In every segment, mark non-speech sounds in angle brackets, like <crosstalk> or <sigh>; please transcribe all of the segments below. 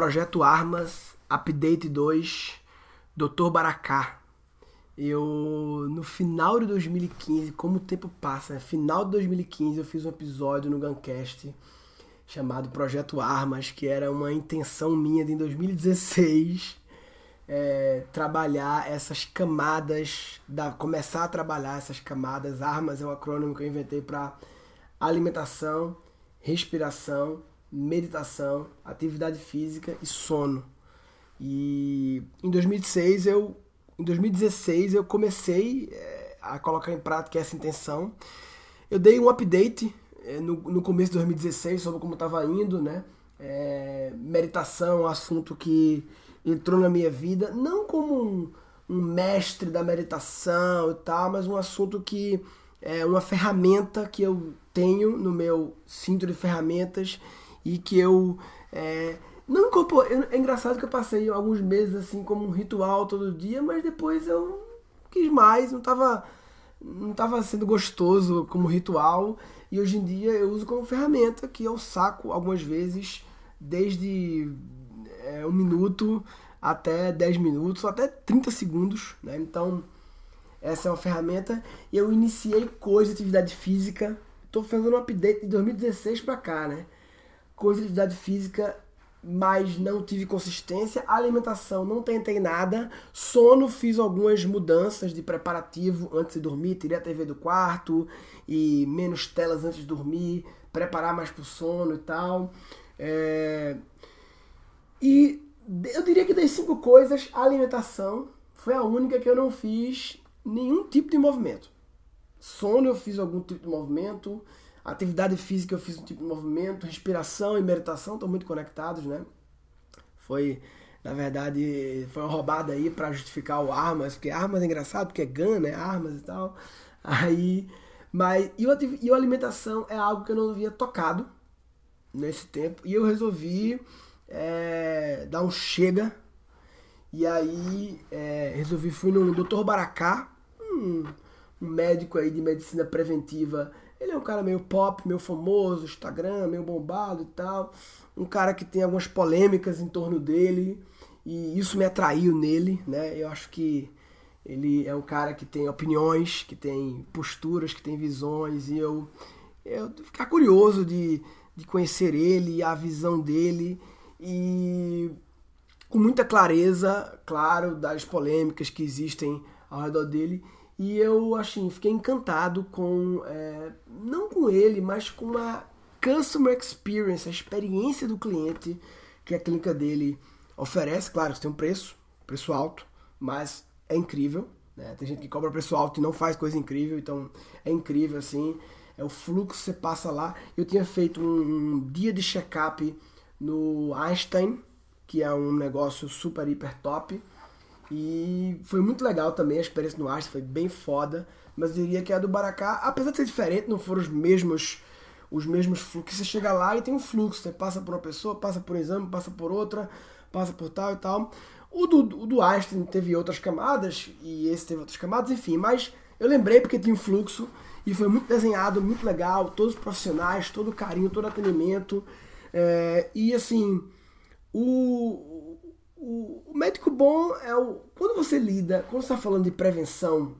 Projeto Armas, Update 2, Dr. Baracá. Eu, no final de 2015, como o tempo passa, né? final de 2015 eu fiz um episódio no Guncast chamado Projeto Armas, que era uma intenção minha de em 2016 é, trabalhar essas camadas, da, começar a trabalhar essas camadas. Armas é um acrônimo que eu inventei para alimentação, respiração, meditação, atividade física e sono. E em 2016 eu, em 2016 eu comecei é, a colocar em prática essa intenção. Eu dei um update é, no, no começo de 2016 sobre como estava indo, né? É, meditação, um assunto que entrou na minha vida, não como um, um mestre da meditação e tal, mas um assunto que é uma ferramenta que eu tenho no meu cinto de ferramentas e que eu é, não incorporei. É engraçado que eu passei alguns meses assim como um ritual todo dia, mas depois eu quis mais, não estava não tava sendo gostoso como ritual e hoje em dia eu uso como ferramenta que eu saco algumas vezes desde é, um minuto até 10 minutos, até 30 segundos. Né? Então, essa é uma ferramenta. Eu iniciei coisa de atividade física. Estou fazendo um update de 2016 para cá, né? Coisa de atividade física, mas não tive consistência. Alimentação, não tentei nada. Sono, fiz algumas mudanças de preparativo antes de dormir. Tirei a TV do quarto e menos telas antes de dormir. Preparar mais para o sono e tal. É... E eu diria que das cinco coisas, a alimentação foi a única que eu não fiz nenhum tipo de movimento. Sono eu fiz algum tipo de movimento, atividade física eu fiz um tipo de movimento, respiração e meditação estão muito conectados, né? Foi, na verdade, foi uma roubada aí para justificar o armas, porque armas é engraçado, porque é gun, né? Armas e tal. Aí, mas e, o, e a alimentação é algo que eu não havia tocado nesse tempo e eu resolvi é, dar um chega. E aí é, resolvi, fui no Dr. Baracá, um, um, médico aí de medicina preventiva. Ele é um cara meio pop, meio famoso, Instagram, meio bombado e tal. Um cara que tem algumas polêmicas em torno dele. E isso me atraiu nele, né? Eu acho que ele é um cara que tem opiniões, que tem posturas, que tem visões. E eu, eu ficar curioso de, de conhecer ele, a visão dele e com muita clareza, claro, das polêmicas que existem ao redor dele. E eu, assim, fiquei encantado com, é, ele, mas com a customer experience, a experiência do cliente que a clínica dele oferece. Claro, tem um preço, preço alto, mas é incrível. Né? Tem gente que cobra preço alto e não faz coisa incrível, então é incrível, assim. É o fluxo que você passa lá. Eu tinha feito um, um dia de check-up no Einstein, que é um negócio super, hiper top. E foi muito legal também a experiência no Einstein, foi bem foda. Mas diria que a do Baracá, apesar de ser diferente, não foram os mesmos os mesmos fluxos. Você chega lá e tem um fluxo. Você passa por uma pessoa, passa por um exame, passa por outra, passa por tal e tal. O do, o do Einstein teve outras camadas, e esse teve outras camadas, enfim. Mas eu lembrei porque tinha um fluxo e foi muito desenhado, muito legal. Todos os profissionais, todo o carinho, todo o atendimento. É, e assim, o, o, o, médico bom é o. Quando você lida, quando você está falando de prevenção,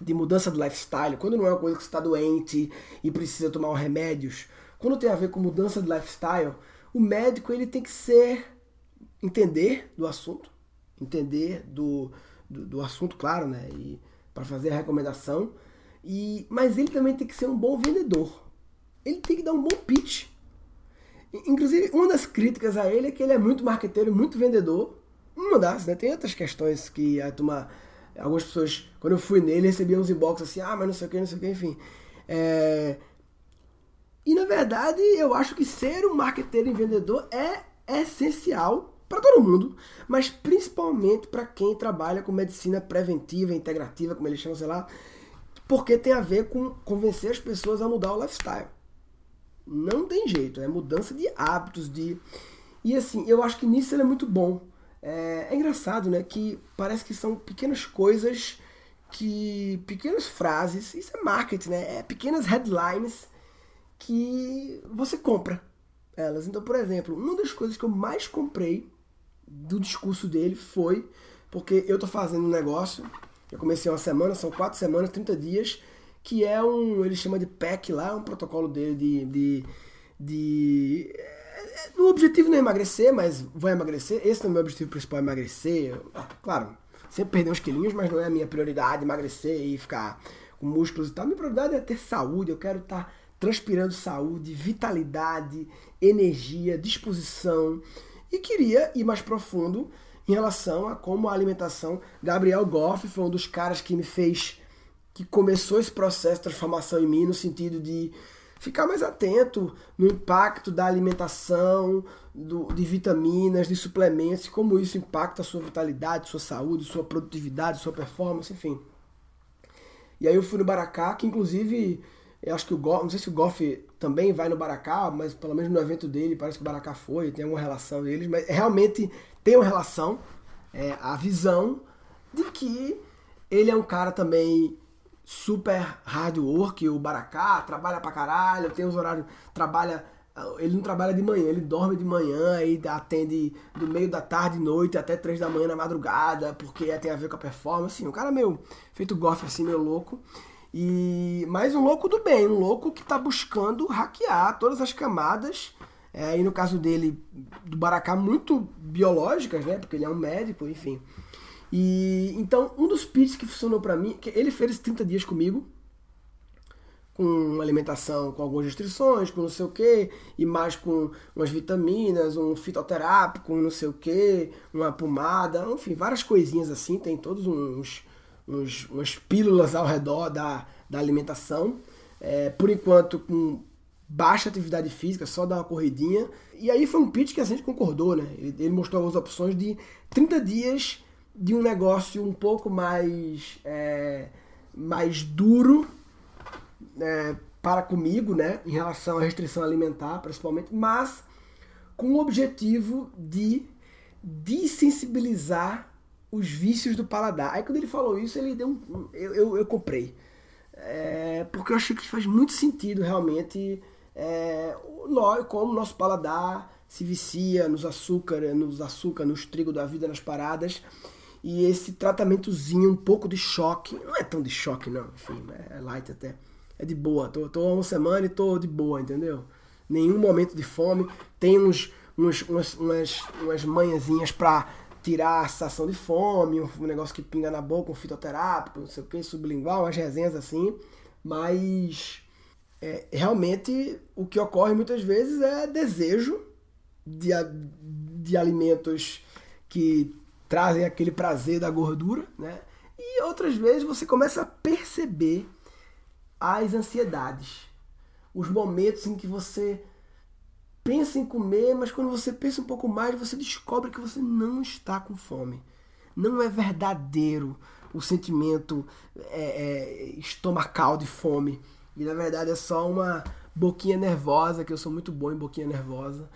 de mudança de lifestyle, quando não é uma coisa que você está doente e precisa tomar remédios, quando tem a ver com mudança de lifestyle, o médico ele tem que ser. entender do assunto, entender do, do, do assunto, claro, né? E para fazer a recomendação. E, mas ele também tem que ser um bom vendedor. Ele tem que dar um bom pitch Inclusive, uma das críticas a ele é que ele é muito marqueteiro, muito vendedor. Uma das, né? Tem outras questões que a turma. Algumas pessoas, quando eu fui nele, recebiam uns inbox assim, ah, mas não sei o que, não sei o que, enfim. É... E na verdade, eu acho que ser um marqueteiro e vendedor é essencial para todo mundo, mas principalmente para quem trabalha com medicina preventiva, integrativa, como eles chamam, sei lá, porque tem a ver com convencer as pessoas a mudar o lifestyle. Não tem jeito, é mudança de hábitos, de. E assim, eu acho que nisso ele é muito bom. É, é engraçado, né? Que parece que são pequenas coisas que. pequenas frases, isso é marketing, né? É pequenas headlines que você compra. elas. Então, por exemplo, uma das coisas que eu mais comprei do discurso dele foi porque eu tô fazendo um negócio, eu comecei uma semana, são quatro semanas, 30 dias, que é um, ele chama de PEC lá, um protocolo dele de, de, de o objetivo não é emagrecer, mas vou emagrecer. Esse não é o meu objetivo principal, é emagrecer. Claro, sempre perder uns quilinhos, mas não é a minha prioridade emagrecer e ficar com músculos e tal. Minha prioridade é ter saúde, eu quero estar transpirando saúde, vitalidade, energia, disposição. E queria ir mais profundo em relação a como a alimentação. Gabriel Goff foi um dos caras que me fez, que começou esse processo de transformação em mim, no sentido de ficar mais atento no impacto da alimentação, do, de vitaminas, de suplementos, como isso impacta a sua vitalidade, sua saúde, sua produtividade, sua performance, enfim. E aí eu fui no Baracá, que inclusive, eu acho que o Goff, não sei se o Goff também vai no Baracá, mas pelo menos no evento dele parece que o Baracá foi, tem alguma relação deles, mas realmente tem uma relação, é, a visão de que ele é um cara também super hard work, o Baracá, trabalha pra caralho, tem os horários, trabalha, ele não trabalha de manhã, ele dorme de manhã e atende do meio da tarde, noite até três da manhã na madrugada, porque tem a ver com a performance, assim, um cara meio feito golfe assim, meio louco. E mais um louco do bem, um louco que tá buscando hackear todas as camadas, é, e no caso dele, do Baracá, muito biológicas, né? Porque ele é um médico, enfim. E então, um dos pitches que funcionou para mim, que ele fez 30 dias comigo, com alimentação com algumas restrições, com não sei o que, e mais com umas vitaminas, um fitoterápico, não sei o que, uma pomada, enfim, várias coisinhas assim, tem todos uns, uns umas pílulas ao redor da, da alimentação. É, por enquanto, com baixa atividade física, só dar uma corridinha. E aí foi um pitch que a gente concordou, né? Ele, ele mostrou algumas opções de 30 dias de um negócio um pouco mais, é, mais duro é, para comigo, né, em relação à restrição alimentar, principalmente, mas com o objetivo de desensibilizar os vícios do paladar. Aí quando ele falou isso, ele deu um, eu, eu, eu comprei. É, porque eu achei que faz muito sentido realmente é, nós, como nosso paladar se vicia nos açúcar, nos açúcar, nos trigo da vida, nas paradas. E esse tratamentozinho, um pouco de choque, não é tão de choque não, enfim, é light até. É de boa, tô, tô uma semana e tô de boa, entendeu? Nenhum momento de fome. Tem uns, uns, umas, umas, umas manhãzinhas pra tirar a sensação de fome, um negócio que pinga na boca, um fitoterápico, não sei o que, sublingual, umas resenhas assim. Mas é, realmente o que ocorre muitas vezes é desejo de, de alimentos que trazem aquele prazer da gordura, né? E outras vezes você começa a perceber as ansiedades, os momentos em que você pensa em comer, mas quando você pensa um pouco mais, você descobre que você não está com fome. Não é verdadeiro o sentimento é, é, estomacal de fome. E na verdade é só uma boquinha nervosa, que eu sou muito bom em boquinha nervosa.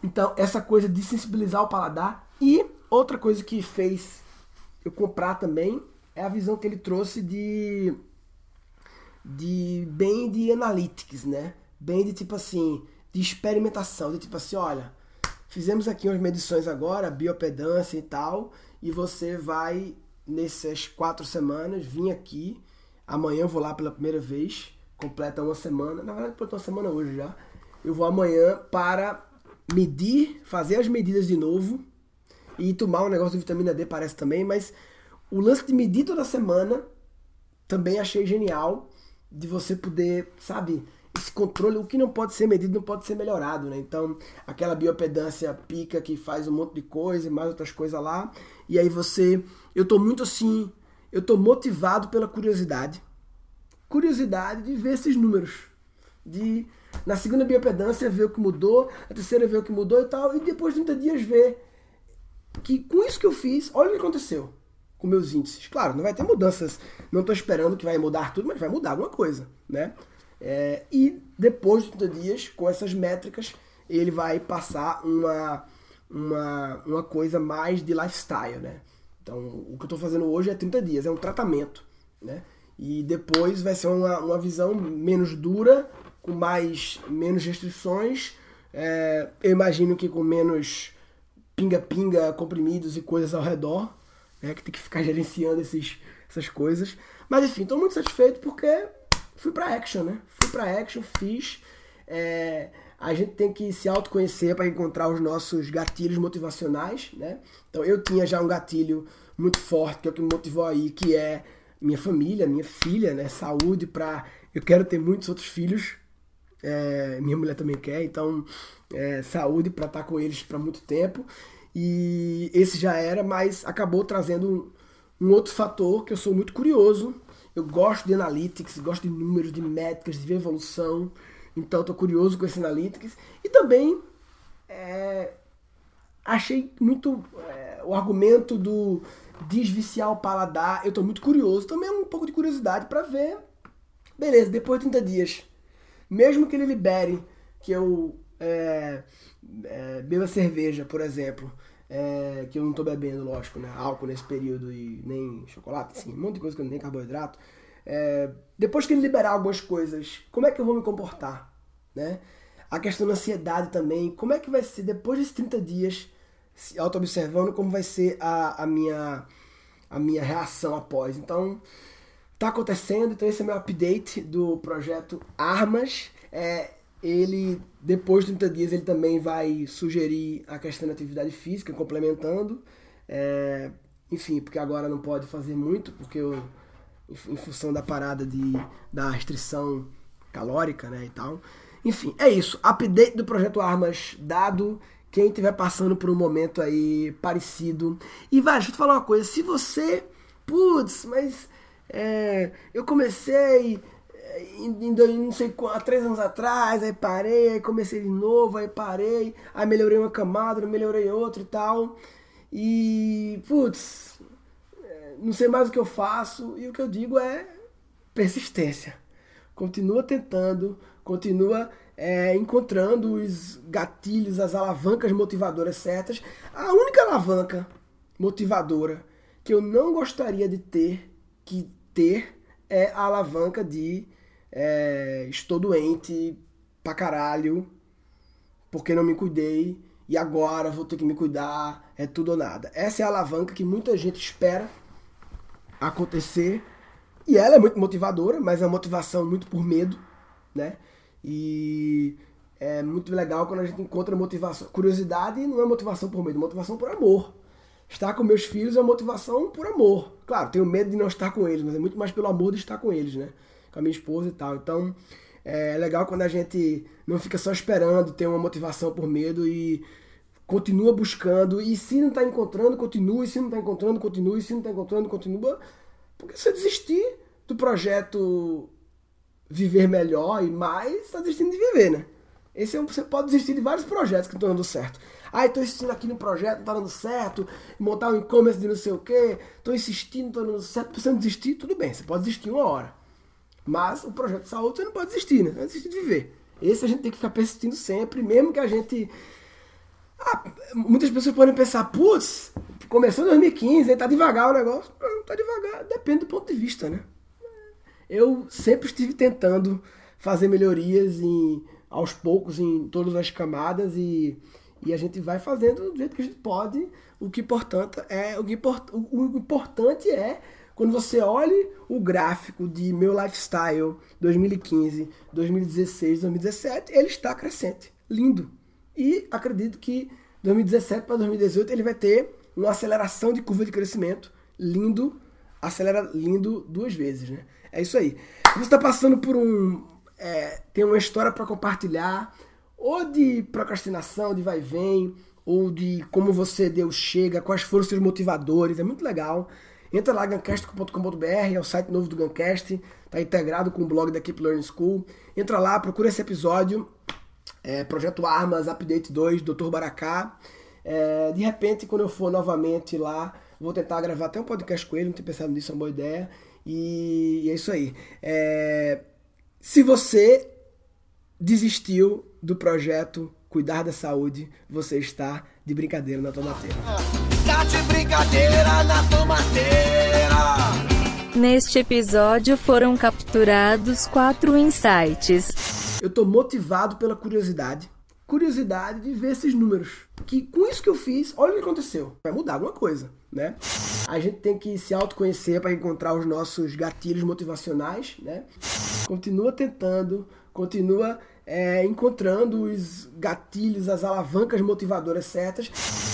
Então, essa coisa de sensibilizar o paladar e Outra coisa que fez eu comprar também é a visão que ele trouxe de de bem de analytics, né? Bem de tipo assim, de experimentação, de tipo assim, olha, fizemos aqui umas medições agora, biopedância e tal, e você vai nessas quatro semanas vir aqui, amanhã eu vou lá pela primeira vez, completa uma semana, na verdade completou uma semana hoje já, eu vou amanhã para medir, fazer as medidas de novo, e tomar um negócio de vitamina D parece também, mas o lance de medir toda semana também achei genial de você poder, sabe, esse controle, o que não pode ser medido não pode ser melhorado, né? Então, aquela biopedância pica que faz um monte de coisa e mais outras coisas lá, e aí você, eu tô muito assim, eu tô motivado pela curiosidade. Curiosidade de ver esses números, de na segunda biopedância ver o que mudou, a terceira ver o que mudou e tal, e depois de 30 dias ver que com isso que eu fiz, olha o que aconteceu com meus índices. Claro, não vai ter mudanças, não estou esperando que vai mudar tudo, mas vai mudar alguma coisa, né? É, e depois de 30 dias, com essas métricas, ele vai passar uma, uma, uma coisa mais de lifestyle, né? Então, o que eu estou fazendo hoje é 30 dias, é um tratamento, né? E depois vai ser uma, uma visão menos dura, com mais menos restrições, É, eu imagino que com menos pinga-pinga, comprimidos e coisas ao redor, né, que tem que ficar <laughs> gerenciando esses, essas coisas. Mas enfim, estou muito satisfeito porque fui para action, né? Fui para action, fiz. É, a gente tem que se autoconhecer para encontrar os nossos gatilhos motivacionais, né? Então eu tinha já um gatilho muito forte que é o que me motivou aí, que é minha família, minha filha, né? Saúde para eu quero ter muitos outros filhos. É, minha mulher também quer, então é, saúde para estar tá com eles para muito tempo. E esse já era, mas acabou trazendo um, um outro fator que eu sou muito curioso. Eu gosto de analytics, gosto de números, de métricas, de ver evolução. Então estou curioso com esse Analytics. E também é, achei muito é, o argumento do desviciar o paladar. Eu estou muito curioso. Também um pouco de curiosidade para ver. Beleza, depois de 30 dias. Mesmo que ele libere que eu é, é, beba cerveja, por exemplo. É, que eu não estou bebendo, lógico, né? Álcool nesse período e nem chocolate, assim, um monte de coisa que eu não tenho carboidrato. É, depois que ele liberar algumas coisas, como é que eu vou me comportar? Né? A questão da ansiedade também, como é que vai ser depois desses 30 dias, se auto-observando, como vai ser a, a, minha, a minha reação após. Então, tá acontecendo, então esse é meu update do projeto Armas. É, ele, depois de 30 dias, ele também vai sugerir a questão da atividade física, complementando. É, enfim, porque agora não pode fazer muito, porque eu em função da parada de, da restrição calórica, né, e tal. Enfim, é isso. Update do projeto Armas dado. Quem estiver passando por um momento aí parecido. E vai, deixa eu te falar uma coisa. Se você. Putz, mas. É, eu comecei é, em, em, não sei há três anos atrás, aí parei, aí comecei de novo, aí parei, aí melhorei uma camada, melhorei outra e tal. E, putz, não sei mais o que eu faço, e o que eu digo é persistência. Continua tentando, continua é, encontrando os gatilhos, as alavancas motivadoras certas. A única alavanca motivadora que eu não gostaria de ter que ter é a alavanca de é, estou doente pra caralho porque não me cuidei e agora vou ter que me cuidar, é tudo ou nada. Essa é a alavanca que muita gente espera acontecer. E ela é muito motivadora, mas é uma motivação muito por medo, né? E é muito legal quando a gente encontra motivação. Curiosidade não é motivação por medo, é motivação por amor. Estar com meus filhos é motivação por amor. Claro, tenho medo de não estar com eles, mas é muito mais pelo amor de estar com eles, né? Com a minha esposa e tal. Então, é legal quando a gente não fica só esperando ter uma motivação por medo e continua buscando, e se não está encontrando, continua, e se não está encontrando, continua, e se não está encontrando, continua. Porque se desistir do projeto viver melhor e mais, está desistindo de viver, né? Esse é um, você pode desistir de vários projetos que estão dando certo. Ah, estou insistindo aqui no projeto, não está dando certo, montar um e-commerce de não sei o quê, estou insistindo, está dando certo, precisando desistir, tudo bem, você pode desistir uma hora. Mas o projeto de saúde você não pode desistir, né? Não desistir de viver. Esse a gente tem que ficar persistindo sempre, mesmo que a gente ah, muitas pessoas podem pensar, putz, começou em 2015, aí tá devagar o negócio. Não, tá devagar, depende do ponto de vista, né? Eu sempre estive tentando fazer melhorias em, aos poucos em todas as camadas e, e a gente vai fazendo do jeito que a gente pode. O que, importante é, o, que import, o, o importante é quando você olha o gráfico de meu lifestyle 2015, 2016, 2017, ele está crescente. Lindo. E acredito que 2017 para 2018 ele vai ter uma aceleração de curva de crescimento lindo, acelera lindo duas vezes, né? É isso aí. Você está passando por um é, tem uma história para compartilhar, ou de procrastinação, de vai e vem, ou de como você Deus chega, quais foram os seus motivadores, é muito legal. Entra lá, gancast.com.br, é o site novo do Gancast, está integrado com o blog da Keep Learning School. Entra lá, procura esse episódio, é, Projeto Armas, Update 2, Dr. Baracá. É, de repente, quando eu for novamente lá, vou tentar gravar até um podcast com ele, não tinha pensado nisso, é uma boa ideia. E, e é isso aí. É, se você desistiu do projeto Cuidar da Saúde, você está de brincadeira na tomateira. Tá de brincadeira na tomateira. Neste episódio foram capturados quatro insights eu tô motivado pela curiosidade. Curiosidade de ver esses números. Que com isso que eu fiz, olha o que aconteceu. Vai mudar alguma coisa, né? A gente tem que se autoconhecer para encontrar os nossos gatilhos motivacionais, né? Continua tentando, continua é, encontrando os gatilhos, as alavancas motivadoras certas.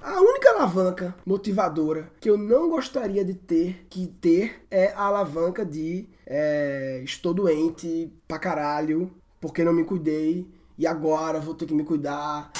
A única alavanca motivadora que eu não gostaria de ter que ter é a alavanca de é, estou doente pra caralho porque não me cuidei e agora vou ter que me cuidar.